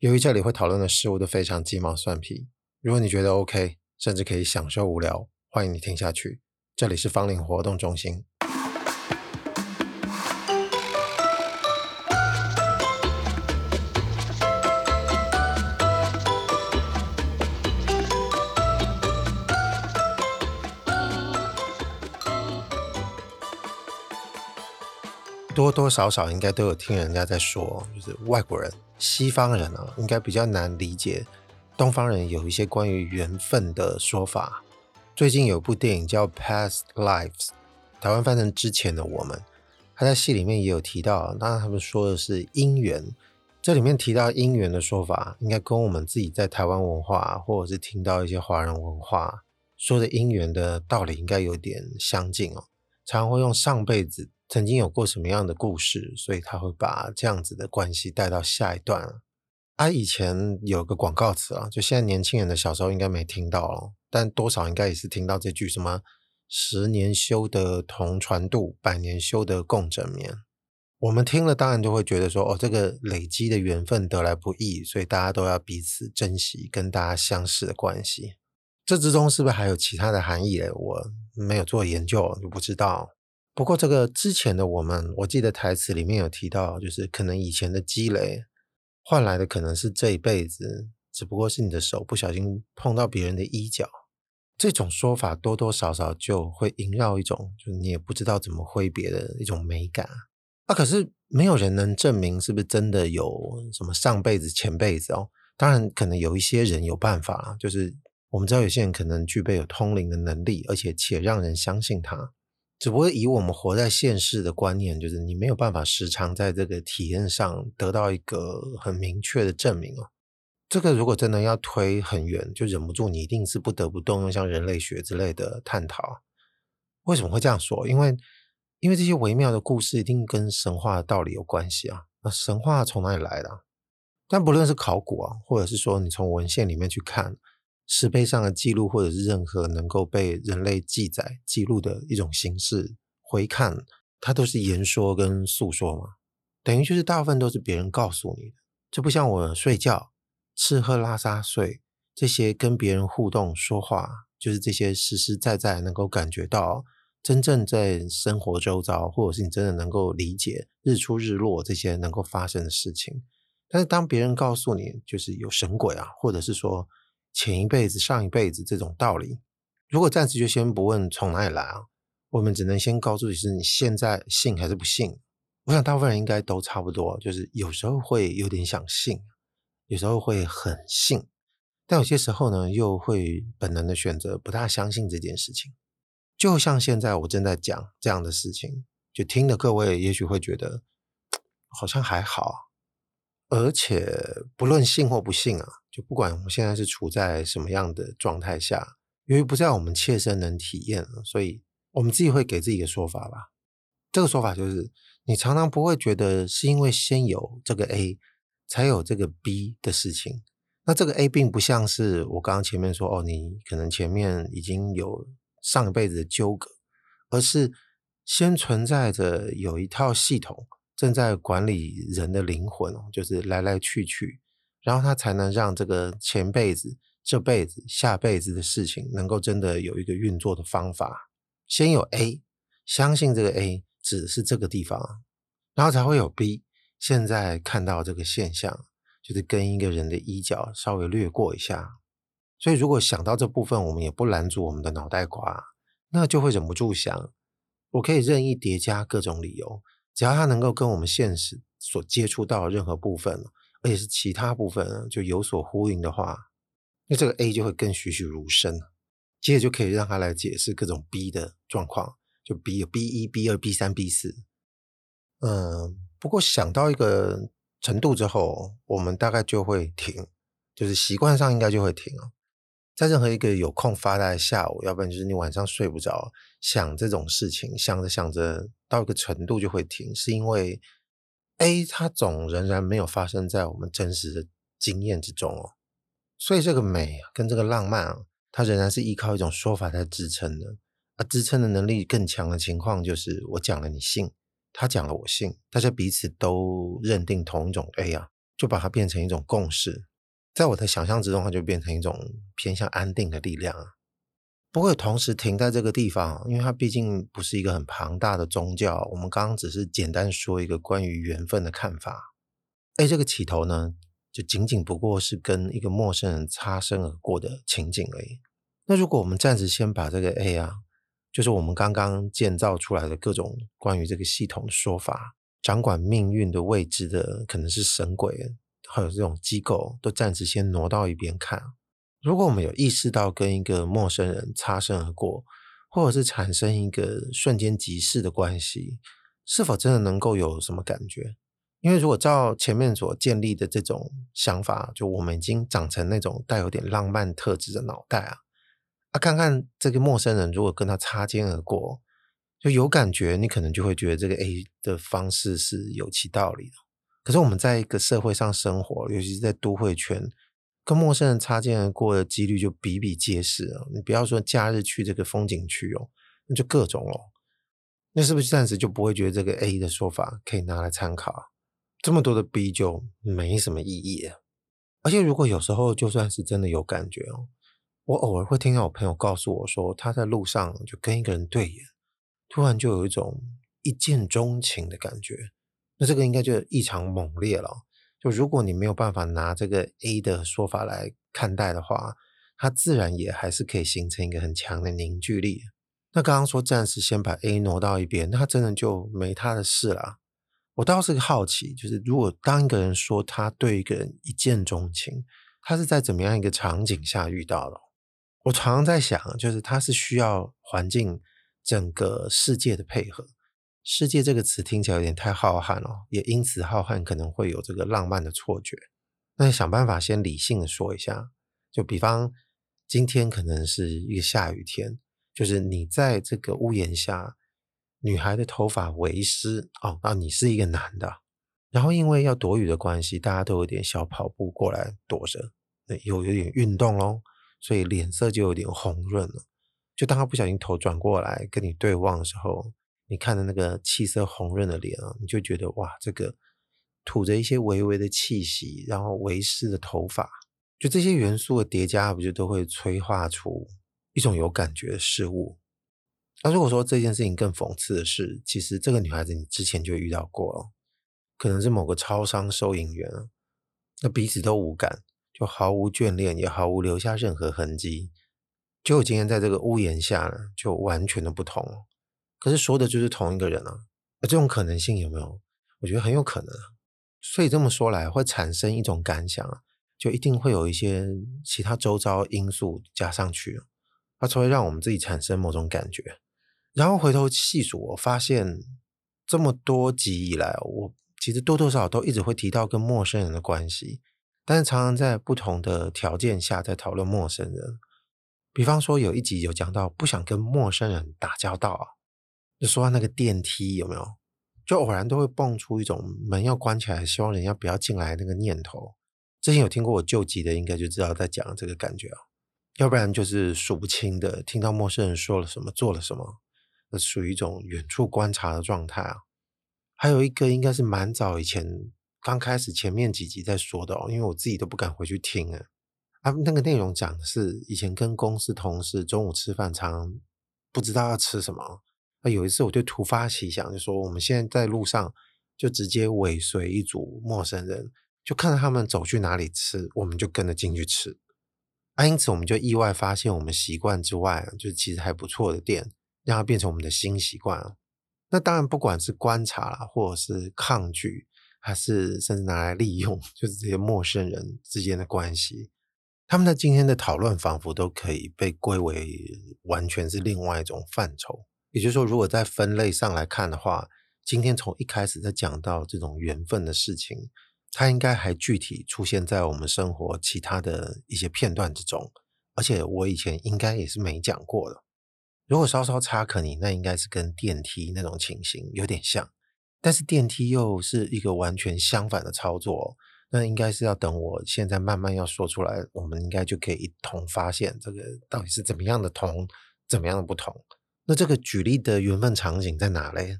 由于这里会讨论的事物都非常鸡毛蒜皮，如果你觉得 OK，甚至可以享受无聊，欢迎你听下去。这里是芳邻活动中心。多多少少应该都有听人家在说，就是外国人。西方人啊，应该比较难理解东方人有一些关于缘分的说法。最近有部电影叫《Past Lives》，台湾翻成《之前的我们》，他在戏里面也有提到。当然，他们说的是姻缘，这里面提到姻缘的说法，应该跟我们自己在台湾文化，或者是听到一些华人文化说的姻缘的道理，应该有点相近哦。常常会用上辈子。曾经有过什么样的故事，所以他会把这样子的关系带到下一段。啊，以前有个广告词啊，就现在年轻人的小时候应该没听到了，但多少应该也是听到这句什么“十年修得同船渡，百年修得共枕眠”。我们听了当然就会觉得说，哦，这个累积的缘分得来不易，所以大家都要彼此珍惜跟大家相识的关系。这之中是不是还有其他的含义嘞？我没有做研究，就不知道。不过，这个之前的我们，我记得台词里面有提到，就是可能以前的积累换来的，可能是这一辈子，只不过是你的手不小心碰到别人的衣角。这种说法多多少少就会萦绕一种，就是你也不知道怎么挥别的一种美感啊。可是没有人能证明是不是真的有什么上辈子、前辈子哦。当然，可能有一些人有办法，就是我们知道有些人可能具备有通灵的能力，而且且让人相信他。只不过以我们活在现世的观念，就是你没有办法时常在这个体验上得到一个很明确的证明哦。这个如果真的要推很远，就忍不住你一定是不得不动用像人类学之类的探讨。为什么会这样说？因为因为这些微妙的故事一定跟神话的道理有关系啊。那神话从哪里来的？但不论是考古啊，或者是说你从文献里面去看。石碑上的记录，或者是任何能够被人类记载、记录的一种形式，回看它都是言说跟诉说嘛，等于就是大部分都是别人告诉你的，就不像我睡觉、吃喝拉撒睡这些跟别人互动说话，就是这些实实在在能够感觉到真正在生活周遭，或者是你真的能够理解日出日落这些能够发生的事情。但是当别人告诉你，就是有神鬼啊，或者是说。前一辈子、上一辈子这种道理，如果暂时就先不问从哪里来啊，我们只能先告诉你是你现在信还是不信。我想大部分人应该都差不多，就是有时候会有点想信，有时候会很信，但有些时候呢，又会本能的选择不大相信这件事情。就像现在我正在讲这样的事情，就听的各位也许会觉得 好像还好。而且不论信或不信啊，就不管我们现在是处在什么样的状态下，由于不在我们切身能体验，所以我们自己会给自己一个说法吧。这个说法就是，你常常不会觉得是因为先有这个 A 才有这个 B 的事情。那这个 A 并不像是我刚刚前面说哦，你可能前面已经有上一辈子的纠葛，而是先存在着有一套系统。正在管理人的灵魂哦，就是来来去去，然后他才能让这个前辈子、这辈子、下辈子的事情能够真的有一个运作的方法。先有 A，相信这个 A 指的是这个地方，然后才会有 B。现在看到这个现象，就是跟一个人的衣角稍微掠过一下。所以如果想到这部分，我们也不拦住我们的脑袋瓜，那就会忍不住想：我可以任意叠加各种理由。只要它能够跟我们现实所接触到的任何部分，而且是其他部分就有所呼应的话，那这个 A 就会更栩栩如生，接着就可以让它来解释各种 B 的状况，就 B 有 B 一、B 二、B 三、B 四。嗯，不过想到一个程度之后，我们大概就会停，就是习惯上应该就会停了。在任何一个有空发呆的下午，要不然就是你晚上睡不着，想这种事情，想着想着到一个程度就会停，是因为 A 它总仍然没有发生在我们真实的经验之中哦，所以这个美跟这个浪漫啊，它仍然是依靠一种说法在支撑的，而支撑的能力更强的情况就是我讲了你信，他讲了我信，大家彼此都认定同一种 A 啊，就把它变成一种共识，在我的想象之中，它就变成一种偏向安定的力量啊。不会同时停在这个地方，因为它毕竟不是一个很庞大的宗教。我们刚刚只是简单说一个关于缘分的看法。哎，这个起头呢，就仅仅不过是跟一个陌生人擦身而过的情景而已。那如果我们暂时先把这个 A 啊，就是我们刚刚建造出来的各种关于这个系统的说法。掌管命运的位置的可能是神鬼，还有这种机构，都暂时先挪到一边看。如果我们有意识到跟一个陌生人擦身而过，或者是产生一个瞬间即逝的关系，是否真的能够有什么感觉？因为如果照前面所建立的这种想法，就我们已经长成那种带有点浪漫特质的脑袋啊，啊，看看这个陌生人如果跟他擦肩而过。就有感觉，你可能就会觉得这个 A 的方式是有其道理的。可是我们在一个社会上生活，尤其是在都会圈，跟陌生人擦肩而过的几率就比比皆是啊。你不要说假日去这个风景区哦，那就各种哦。那是不是暂时就不会觉得这个 A 的说法可以拿来参考？这么多的 B 就没什么意义了。而且如果有时候就算是真的有感觉哦，我偶尔会听到我朋友告诉我说，他在路上就跟一个人对眼。突然就有一种一见钟情的感觉，那这个应该就异常猛烈了。就如果你没有办法拿这个 A 的说法来看待的话，它自然也还是可以形成一个很强的凝聚力。那刚刚说暂时先把 A 挪到一边，那真的就没他的事了。我倒是个好奇，就是如果当一个人说他对一个人一见钟情，他是在怎么样一个场景下遇到的？我常常在想，就是他是需要环境。整个世界的配合，世界这个词听起来有点太浩瀚了，也因此浩瀚可能会有这个浪漫的错觉。那想办法先理性的说一下，就比方今天可能是一个下雨天，就是你在这个屋檐下，女孩的头发微湿哦，那你是一个男的，然后因为要躲雨的关系，大家都有点小跑步过来躲着，有有点运动咯，所以脸色就有点红润了。就当他不小心头转过来跟你对望的时候，你看着那个气色红润的脸啊，你就觉得哇，这个吐着一些微微的气息，然后微湿的头发，就这些元素的叠加，不就都会催化出一种有感觉的事物？那如果说这件事情更讽刺的是，其实这个女孩子你之前就遇到过了，可能是某个超商收银员，那彼此都无感，就毫无眷恋，也毫无留下任何痕迹。结果今天在这个屋檐下呢，就完全的不同。可是说的就是同一个人啊，这种可能性有没有？我觉得很有可能。所以这么说来，会产生一种感想啊，就一定会有一些其他周遭因素加上去，它才会让我们自己产生某种感觉。然后回头细数，我发现这么多集以来，我其实多多少少都一直会提到跟陌生人的关系，但是常常在不同的条件下在讨论陌生人。比方说，有一集有讲到不想跟陌生人打交道啊，就说到那个电梯有没有，就偶然都会蹦出一种门要关起来，希望人家不要进来那个念头。之前有听过我旧集的，应该就知道在讲这个感觉啊。要不然就是数不清的，听到陌生人说了什么，做了什么，那属于一种远处观察的状态啊。还有一个应该是蛮早以前刚开始前面几集在说的哦，因为我自己都不敢回去听啊。啊，那个内容讲的是以前跟公司同事中午吃饭，常不知道要吃什么。啊，有一次我就突发奇想，就说我们现在在路上就直接尾随一组陌生人，就看到他们走去哪里吃，我们就跟着进去吃。啊，因此我们就意外发现，我们习惯之外，就其实还不错的店，让它变成我们的新习惯。那当然，不管是观察啦，或者是抗拒，还是甚至拿来利用，就是这些陌生人之间的关系。他们在今天的讨论仿佛都可以被归为完全是另外一种范畴。也就是说，如果在分类上来看的话，今天从一开始在讲到这种缘分的事情，它应该还具体出现在我们生活其他的一些片段之中。而且我以前应该也是没讲过的。如果稍稍插可你，那应该是跟电梯那种情形有点像，但是电梯又是一个完全相反的操作。那应该是要等我现在慢慢要说出来，我们应该就可以一同发现这个到底是怎么样的同，怎么样的不同。那这个举例的缘分场景在哪嘞？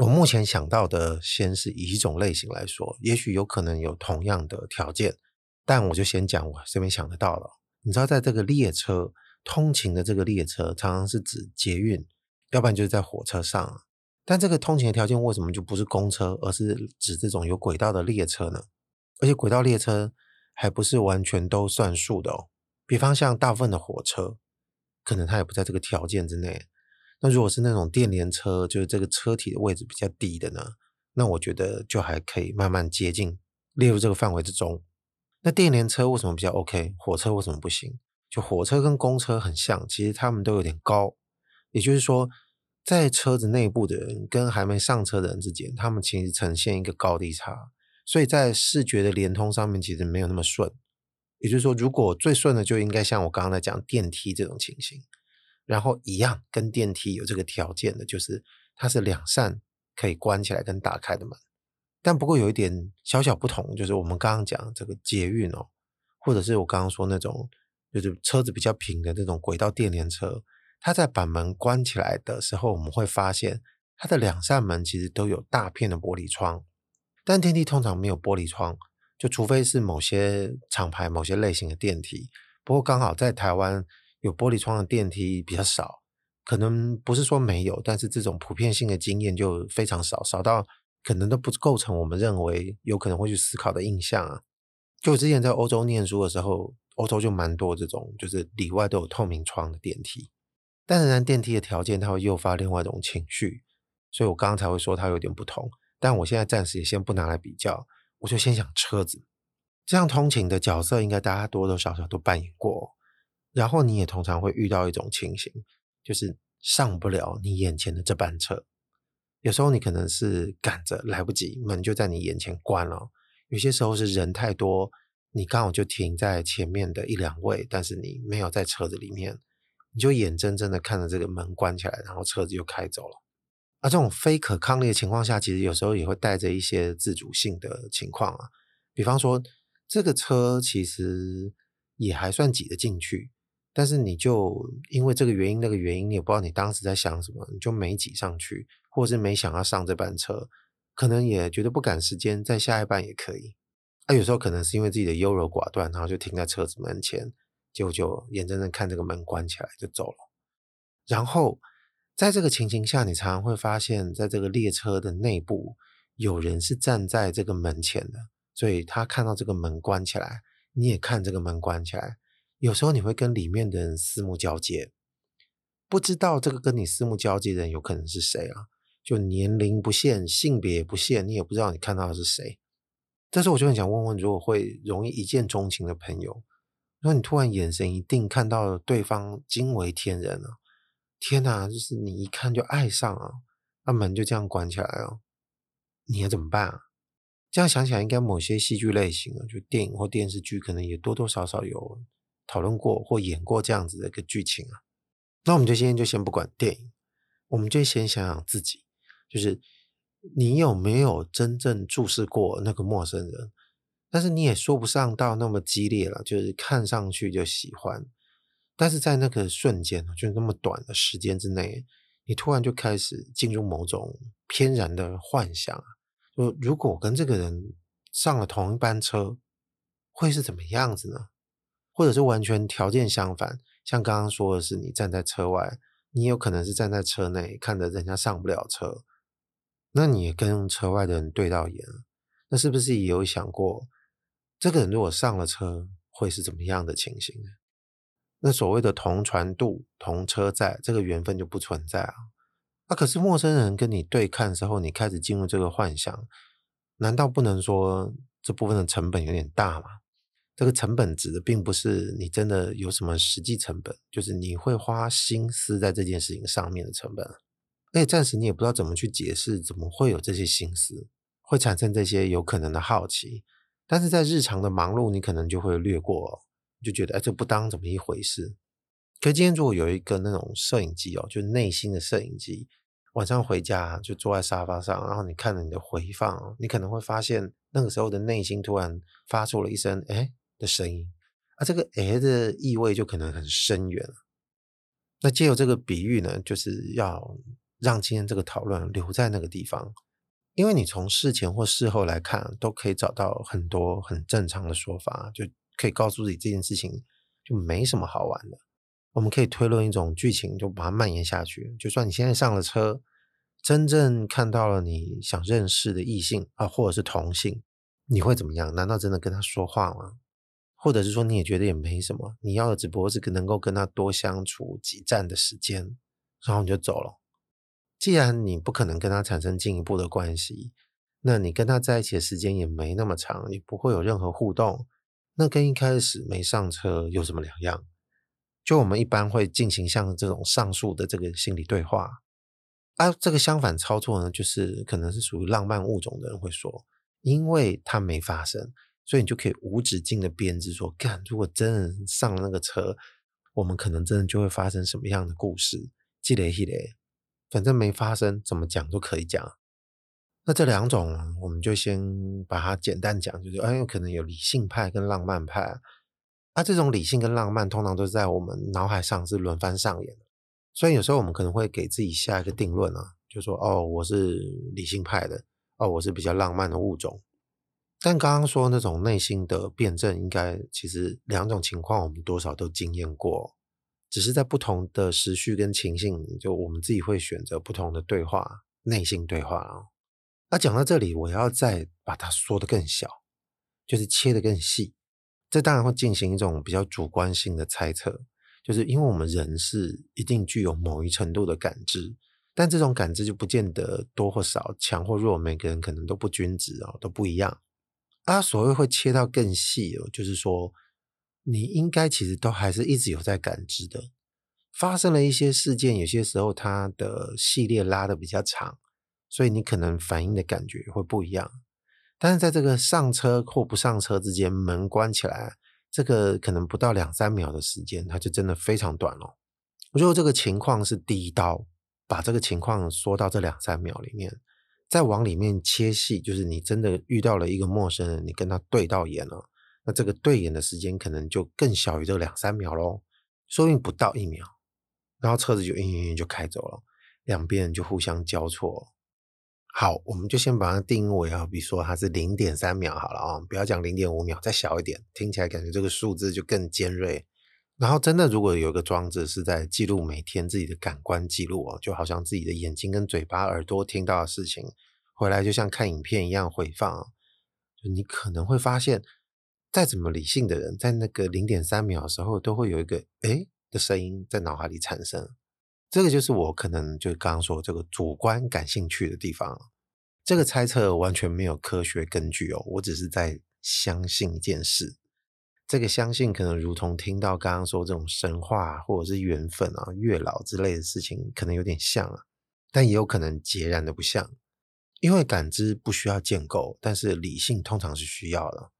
我目前想到的，先是以一种类型来说，也许有可能有同样的条件，但我就先讲我这边想得到了。你知道，在这个列车通勤的这个列车，常常是指捷运，要不然就是在火车上。但这个通勤的条件为什么就不是公车，而是指这种有轨道的列车呢？而且轨道列车还不是完全都算数的哦。比方像大部分的火车，可能它也不在这个条件之内。那如果是那种电联车，就是这个车体的位置比较低的呢，那我觉得就还可以慢慢接近列入这个范围之中。那电联车为什么比较 OK？火车为什么不行？就火车跟公车很像，其实他们都有点高，也就是说，在车子内部的人跟还没上车的人之间，他们其实呈现一个高低差，所以在视觉的连通上面其实没有那么顺。也就是说，如果最顺的就应该像我刚刚在讲电梯这种情形。然后一样，跟电梯有这个条件的，就是它是两扇可以关起来跟打开的门。但不过有一点小小不同，就是我们刚刚讲这个捷运哦，或者是我刚刚说那种就是车子比较平的那种轨道电联车，它在把门关起来的时候，我们会发现它的两扇门其实都有大片的玻璃窗。但电梯通常没有玻璃窗，就除非是某些厂牌、某些类型的电梯。不过刚好在台湾。有玻璃窗的电梯比较少，可能不是说没有，但是这种普遍性的经验就非常少，少到可能都不构成我们认为有可能会去思考的印象啊。就我之前在欧洲念书的时候，欧洲就蛮多这种，就是里外都有透明窗的电梯。但仍然电梯的条件，它会诱发另外一种情绪，所以我刚刚才会说它有点不同。但我现在暂时也先不拿来比较，我就先讲车子。这样通勤的角色，应该大家多多少少都扮演过。然后你也通常会遇到一种情形，就是上不了你眼前的这班车。有时候你可能是赶着来不及，门就在你眼前关了；有些时候是人太多，你刚好就停在前面的一两位，但是你没有在车子里面，你就眼睁睁的看着这个门关起来，然后车子就开走了。而这种非可抗力的情况下，其实有时候也会带着一些自主性的情况啊，比方说这个车其实也还算挤得进去。但是你就因为这个原因那个原因，你也不知道你当时在想什么，你就没挤上去，或者是没想要上这班车，可能也觉得不赶时间，在下一班也可以。啊，有时候可能是因为自己的优柔寡断，然后就停在车子门前，结果就眼睁睁看这个门关起来就走了。然后在这个情形下，你常常会发现，在这个列车的内部，有人是站在这个门前的，所以他看到这个门关起来，你也看这个门关起来。有时候你会跟里面的人四目交接，不知道这个跟你四目交接的人有可能是谁啊？就年龄不限，性别不限，你也不知道你看到的是谁。这时候我就很想问问，如果会容易一见钟情的朋友，那你突然眼神一定看到对方惊为天人啊！天哪，就是你一看就爱上啊，那门就这样关起来了，你要怎么办啊？这样想起来，应该某些戏剧类型啊，就电影或电视剧，可能也多多少少有。讨论过或演过这样子的一个剧情啊，那我们就今天就先不管电影，我们就先想想自己，就是你有没有真正注视过那个陌生人？但是你也说不上到那么激烈了，就是看上去就喜欢，但是在那个瞬间，就那么短的时间之内，你突然就开始进入某种偏然的幻想，就如果跟这个人上了同一班车，会是怎么样子呢？或者是完全条件相反，像刚刚说的是你站在车外，你有可能是站在车内看着人家上不了车，那你也跟车外的人对到眼，那是不是也有想过，这个人如果上了车会是怎么样的情形？那所谓的同船渡、同车载，这个缘分就不存在啊。那可是陌生人跟你对看的时候，你开始进入这个幻想，难道不能说这部分的成本有点大吗？这个成本指的并不是你真的有什么实际成本，就是你会花心思在这件事情上面的成本。而且暂时你也不知道怎么去解释，怎么会有这些心思，会产生这些有可能的好奇。但是在日常的忙碌，你可能就会略过，就觉得哎，这不当怎么一回事。可今天如果有一个那种摄影机哦，就内心的摄影机，晚上回家就坐在沙发上，然后你看着你的回放，你可能会发现那个时候的内心突然发出了一声哎。的声音，啊，这个“诶”的意味就可能很深远。那借由这个比喻呢，就是要让今天这个讨论留在那个地方，因为你从事前或事后来看，都可以找到很多很正常的说法，就可以告诉自己这件事情就没什么好玩的。我们可以推论一种剧情，就把它蔓延下去。就算你现在上了车，真正看到了你想认识的异性啊，或者是同性，你会怎么样？难道真的跟他说话吗？或者是说你也觉得也没什么，你要的只不过是能够跟他多相处几站的时间，然后你就走了。既然你不可能跟他产生进一步的关系，那你跟他在一起的时间也没那么长，你不会有任何互动，那跟一开始没上车有什么两样？就我们一般会进行像这种上述的这个心理对话，啊，这个相反操作呢，就是可能是属于浪漫物种的人会说，因为它没发生，所以你就可以无止境的编织说，干，如果真的上了那个车，我们可能真的就会发生什么样的故事，积累积累，反正没发生，怎么讲都可以讲。那这两种，我们就先把它简单讲，就是哎，有可能有理性派跟浪漫派。那、啊、这种理性跟浪漫，通常都是在我们脑海上是轮番上演的，所以有时候我们可能会给自己下一个定论啊，就说哦，我是理性派的，哦，我是比较浪漫的物种。但刚刚说那种内心的辩证，应该其实两种情况我们多少都经验过，只是在不同的时序跟情境，就我们自己会选择不同的对话，内心对话啊。那讲到这里，我要再把它说得更小，就是切得更细。这当然会进行一种比较主观性的猜测，就是因为我们人是一定具有某一程度的感知，但这种感知就不见得多或少、强或弱，每个人可能都不均值哦，都不一样。啊，所谓会切到更细哦，就是说你应该其实都还是一直有在感知的，发生了一些事件，有些时候它的系列拉得比较长，所以你可能反应的感觉会不一样。但是在这个上车或不上车之间，门关起来，这个可能不到两三秒的时间，它就真的非常短了。如果这个情况是第一刀，把这个情况缩到这两三秒里面，再往里面切细，就是你真的遇到了一个陌生人，你跟他对到眼了，那这个对眼的时间可能就更小于这两三秒喽，说不定不到一秒，然后车子就晕晕晕就开走了，两边就互相交错。好，我们就先把它定位啊，比如说它是零点三秒好了啊，不要讲零点五秒，再小一点，听起来感觉这个数字就更尖锐。然后真的，如果有一个装置是在记录每天自己的感官记录哦，就好像自己的眼睛跟嘴巴、耳朵听到的事情，回来就像看影片一样回放，就你可能会发现，再怎么理性的人，在那个零点三秒的时候，都会有一个诶的声音在脑海里产生。这个就是我可能就刚刚说这个主观感兴趣的地方，这个猜测完全没有科学根据哦，我只是在相信一件事。这个相信可能如同听到刚刚说这种神话或者是缘分啊、月老之类的事情，可能有点像啊，但也有可能截然的不像。因为感知不需要建构，但是理性通常是需要的，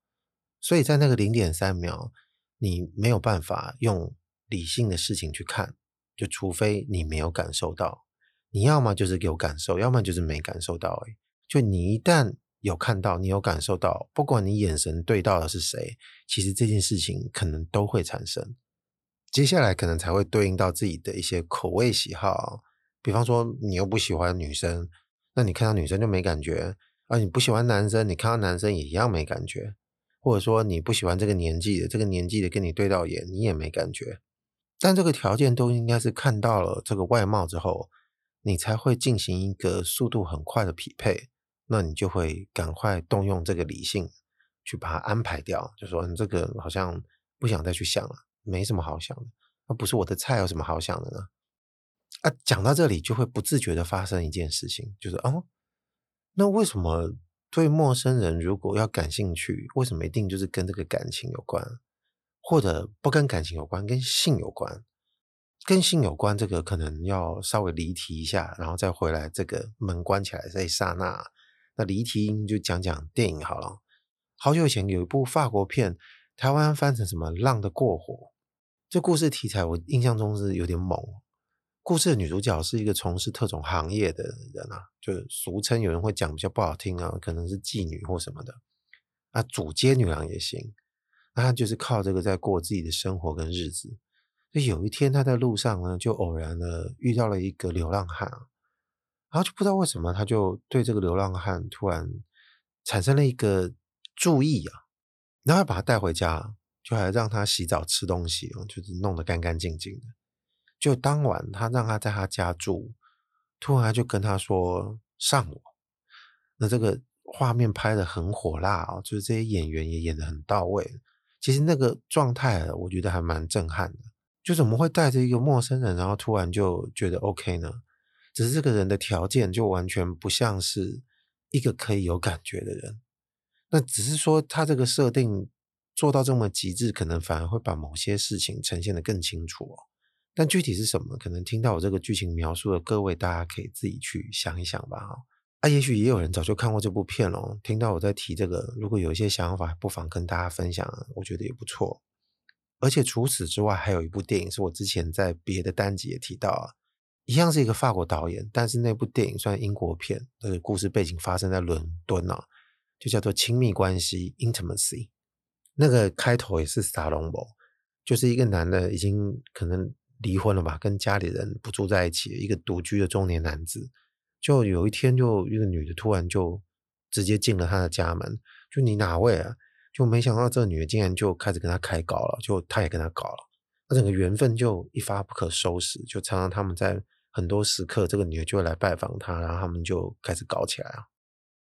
所以在那个零点三秒，你没有办法用理性的事情去看。就除非你没有感受到，你要么就是有感受，要么就是没感受到。就你一旦有看到，你有感受到，不管你眼神对到的是谁，其实这件事情可能都会产生。接下来可能才会对应到自己的一些口味喜好，比方说你又不喜欢女生，那你看到女生就没感觉；而你不喜欢男生，你看到男生也一样没感觉；或者说你不喜欢这个年纪的，这个年纪的跟你对到眼，你也没感觉。但这个条件都应该是看到了这个外貌之后，你才会进行一个速度很快的匹配，那你就会赶快动用这个理性去把它安排掉，就说你这个好像不想再去想了，没什么好想的，那不是我的菜，有什么好想的呢？啊，讲到这里就会不自觉的发生一件事情，就是哦，那为什么对陌生人如果要感兴趣，为什么一定就是跟这个感情有关？或者不跟感情有关，跟性有关，跟性有关，这个可能要稍微离题一下，然后再回来。这个门关起来这一刹那，那离题就讲讲电影好了。好久以前有一部法国片，台湾翻成什么《浪的过火》，这故事题材我印象中是有点猛。故事的女主角是一个从事特种行业的人啊，就俗称有人会讲比较不好听啊，可能是妓女或什么的啊，主街女郎也行。那她就是靠这个在过自己的生活跟日子。就有一天她在路上呢，就偶然的遇到了一个流浪汉啊。然后就不知道为什么，他就对这个流浪汉突然产生了一个注意啊，然后把他带回家，就还让他洗澡、吃东西，就是弄得干干净净的。就当晚他让他在他家住，突然就跟他说上我。那这个画面拍得很火辣啊，就是这些演员也演得很到位。其实那个状态，我觉得还蛮震撼的。就怎么会带着一个陌生人，然后突然就觉得 OK 呢？只是这个人的条件就完全不像是一个可以有感觉的人，那只是说他这个设定做到这么极致，可能反而会把某些事情呈现得更清楚哦。但具体是什么，可能听到我这个剧情描述的各位，大家可以自己去想一想吧。啊，也许也有人早就看过这部片了，听到我在提这个，如果有一些想法，不妨跟大家分享，我觉得也不错。而且除此之外，还有一部电影是我之前在别的单集也提到啊。一样是一个法国导演，但是那部电影算英国片，那个故事背景发生在伦敦啊，就叫做《亲密关系》（Intimacy）。那个开头也是撒龙博，就是一个男的已经可能离婚了吧，跟家里人不住在一起，一个独居的中年男子。就有一天，就一个女的突然就直接进了他的家门，就你哪位啊？就没想到这个女的竟然就开始跟他开搞了，就他也跟他搞了，那整个缘分就一发不可收拾，就常常他们在。很多时刻，这个女的就会来拜访他，然后他们就开始搞起来啊。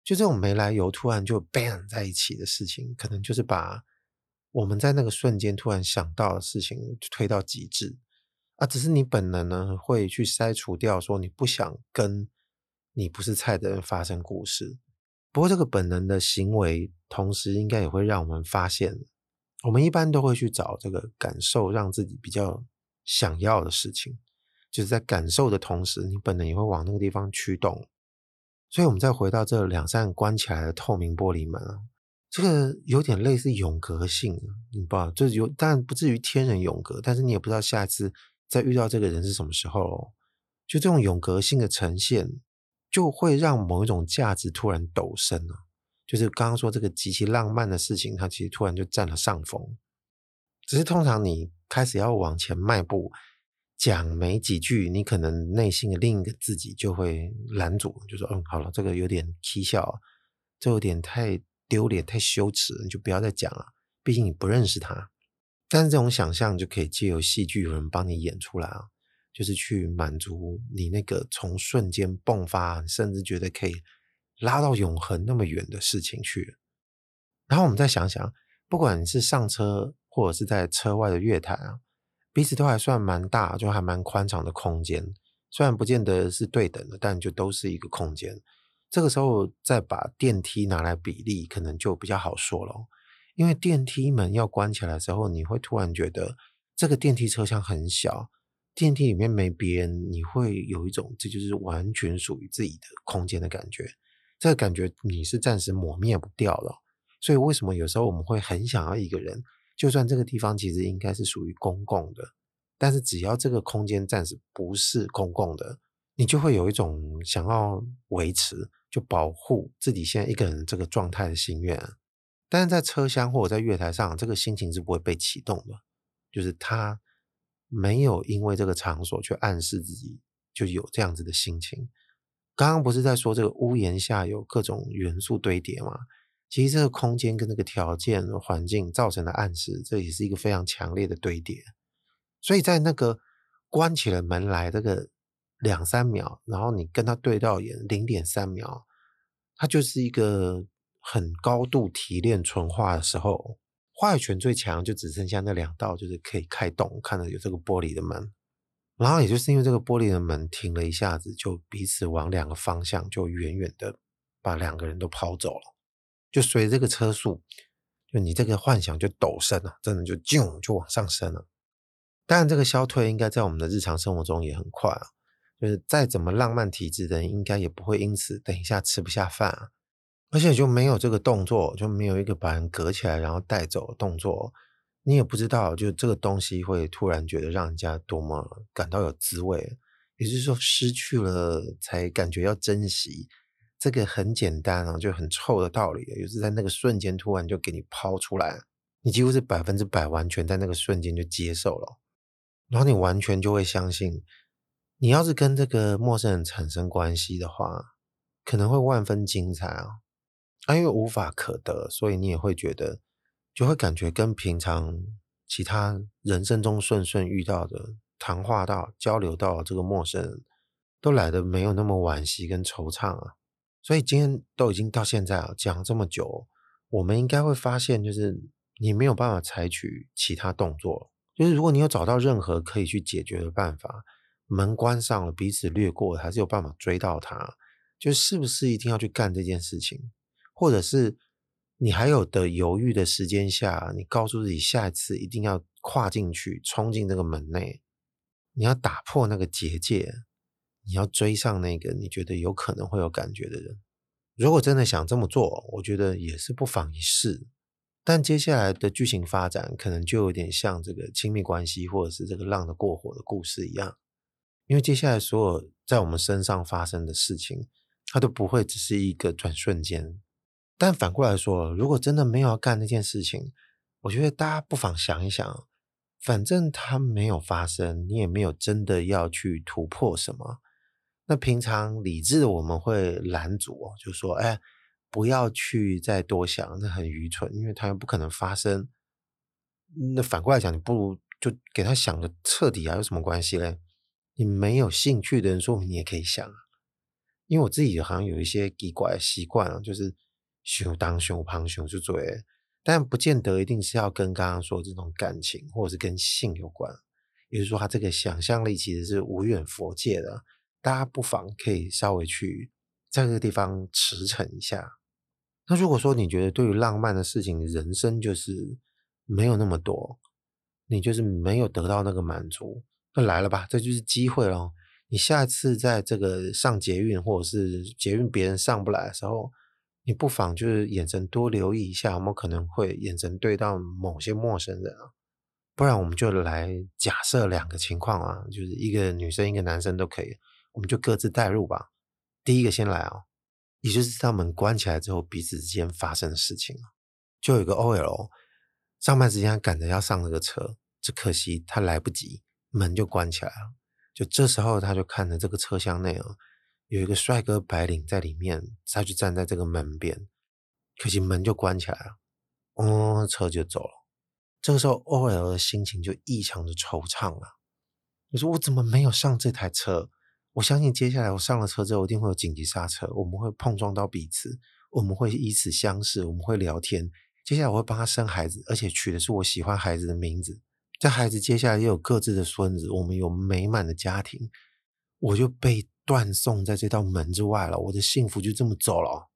就这种没来由突然就 bang 在一起的事情，可能就是把我们在那个瞬间突然想到的事情推到极致啊。只是你本能呢会去筛除掉，说你不想跟你不是菜的人发生故事。不过这个本能的行为，同时应该也会让我们发现，我们一般都会去找这个感受，让自己比较想要的事情。就是在感受的同时，你本能也会往那个地方驱动。所以，我们再回到这两扇关起来的透明玻璃门啊，这个有点类似永隔性，你不知道，就是有，但不至于天人永隔，但是你也不知道下一次再遇到这个人是什么时候。就这种永隔性的呈现，就会让某一种价值突然陡升了。就是刚刚说这个极其浪漫的事情，它其实突然就占了上风。只是通常你开始要往前迈步。讲没几句，你可能内心的另一个自己就会拦住，就说：“嗯，好了，这个有点蹊跷，这有点太丢脸、太羞耻，你就不要再讲了。毕竟你不认识他。”但是这种想象就可以借由戏剧有人帮你演出来啊，就是去满足你那个从瞬间迸发，甚至觉得可以拉到永恒那么远的事情去。然后我们再想想，不管你是上车或者是在车外的月台啊。彼此都还算蛮大，就还蛮宽敞的空间，虽然不见得是对等的，但就都是一个空间。这个时候再把电梯拿来比例，可能就比较好说了。因为电梯门要关起来的时候，你会突然觉得这个电梯车厢很小，电梯里面没别人，你会有一种这就是完全属于自己的空间的感觉。这个感觉你是暂时抹灭不掉了。所以为什么有时候我们会很想要一个人？就算这个地方其实应该是属于公共的，但是只要这个空间暂时不是公共的，你就会有一种想要维持、就保护自己现在一个人这个状态的心愿。但是在车厢或者在月台上，这个心情是不会被启动的，就是他没有因为这个场所去暗示自己就有这样子的心情。刚刚不是在说这个屋檐下有各种元素堆叠吗？其实这个空间跟那个条件环境造成的暗示，这也是一个非常强烈的堆叠。所以在那个关起了门来这个两三秒，然后你跟他对到眼零点三秒，它就是一个很高度提炼纯化的时候，话语权最强就只剩下那两道，就是可以开动，看到有这个玻璃的门。然后也就是因为这个玻璃的门停了一下子，就彼此往两个方向就远远的把两个人都抛走了。就随着这个车速，就你这个幻想就陡升了，真的就啾就往上升了。当然，这个消退应该在我们的日常生活中也很快啊。就是再怎么浪漫体质的人，应该也不会因此等一下吃不下饭啊。而且就没有这个动作，就没有一个把人隔起来然后带走的动作，你也不知道，就这个东西会突然觉得让人家多么感到有滋味。也就是说，失去了才感觉要珍惜。这个很简单啊，就很臭的道理，就是在那个瞬间突然就给你抛出来，你几乎是百分之百完全在那个瞬间就接受了，然后你完全就会相信你要是跟这个陌生人产生关系的话，可能会万分精彩啊！啊，因为无法可得，所以你也会觉得，就会感觉跟平常其他人生中顺顺遇到的、谈话到、交流到这个陌生人，都来得没有那么惋惜跟惆怅啊。所以今天都已经到现在了，讲了这么久，我们应该会发现，就是你没有办法采取其他动作，就是如果你有找到任何可以去解决的办法。门关上了，彼此略过，还是有办法追到他。就是不是一定要去干这件事情，或者是你还有的犹豫的时间下，你告诉自己下一次一定要跨进去，冲进这个门内，你要打破那个结界，你要追上那个你觉得有可能会有感觉的人。如果真的想这么做，我觉得也是不妨一试。但接下来的剧情发展，可能就有点像这个亲密关系，或者是这个浪的过火的故事一样。因为接下来所有在我们身上发生的事情，它都不会只是一个转瞬间。但反过来说，如果真的没有要干那件事情，我觉得大家不妨想一想，反正它没有发生，你也没有真的要去突破什么。那平常理智的我们会拦阻哦，就说：“哎，不要去再多想，那很愚蠢，因为它又不可能发生。”那反过来讲，你不如就给他想的彻底啊，有什么关系嘞？你没有兴趣的人，说明你也可以想，因为我自己好像有一些奇怪的习惯啊，就是熊当熊旁熊就做，但不见得一定是要跟刚刚说这种感情或者是跟性有关，也就是说，他这个想象力其实是无远佛界的，大家不妨可以稍微去在这个地方驰骋一下。那如果说你觉得对于浪漫的事情，人生就是没有那么多，你就是没有得到那个满足。那来了吧，这就是机会喽。你下次在这个上捷运，或者是捷运别人上不来的时候，你不妨就是眼神多留意一下，有没有可能会眼神对到某些陌生人啊？不然我们就来假设两个情况啊，就是一个女生，一个男生都可以，我们就各自代入吧。第一个先来啊，也就是他们关起来之后，彼此之间发生的事情，就有一个 OL 上班时间赶着要上那个车，只可惜他来不及。门就关起来了，就这时候他就看着这个车厢内啊，有一个帅哥白领在里面，他就站在这个门边，可惜门就关起来了，嗯，车就走了。这个时候，OL 的心情就异常的惆怅了。你说我怎么没有上这台车？我相信接下来我上了车之后，一定会有紧急刹车，我们会碰撞到彼此，我们会以此相识，我们会聊天。接下来我会帮他生孩子，而且取的是我喜欢孩子的名字。这孩子接下来也有各自的孙子，我们有美满的家庭，我就被断送在这道门之外了，我的幸福就这么走了。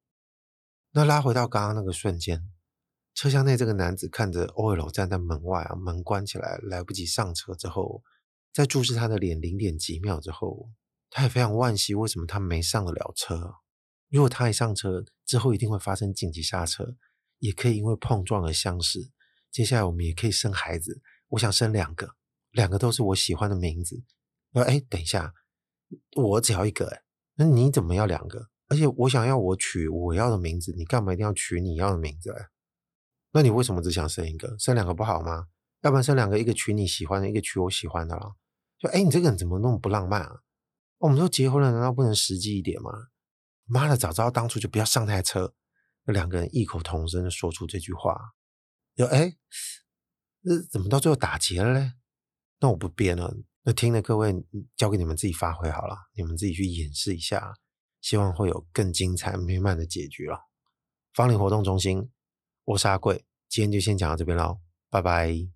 那拉回到刚刚那个瞬间，车厢内这个男子看着 OL 站在门外啊，门关起来，来不及上车之后，在注视他的脸零点几秒之后，他也非常惋惜，为什么他没上得了车？如果他一上车之后，一定会发生紧急刹车，也可以因为碰撞而相识，接下来我们也可以生孩子。我想生两个，两个都是我喜欢的名字。呃，哎，等一下，我只要一个，哎，那你怎么要两个？而且我想要我取我要的名字，你干嘛一定要取你要的名字？哎，那你为什么只想生一个？生两个不好吗？要不然生两个，一个取你喜欢的，一个取我喜欢的了。就哎，你这个人怎么那么不浪漫啊？我们都结婚了，难道不能实际一点吗？妈的，早知道当初就不要上台车。两个人异口同声的说出这句话，就哎。这怎么到最后打结了嘞？那我不编了，那听的各位交给你们自己发挥好了，你们自己去演示一下，希望会有更精彩美满的结局了。芳邻活动中心，我是阿贵，今天就先讲到这边喽，拜拜。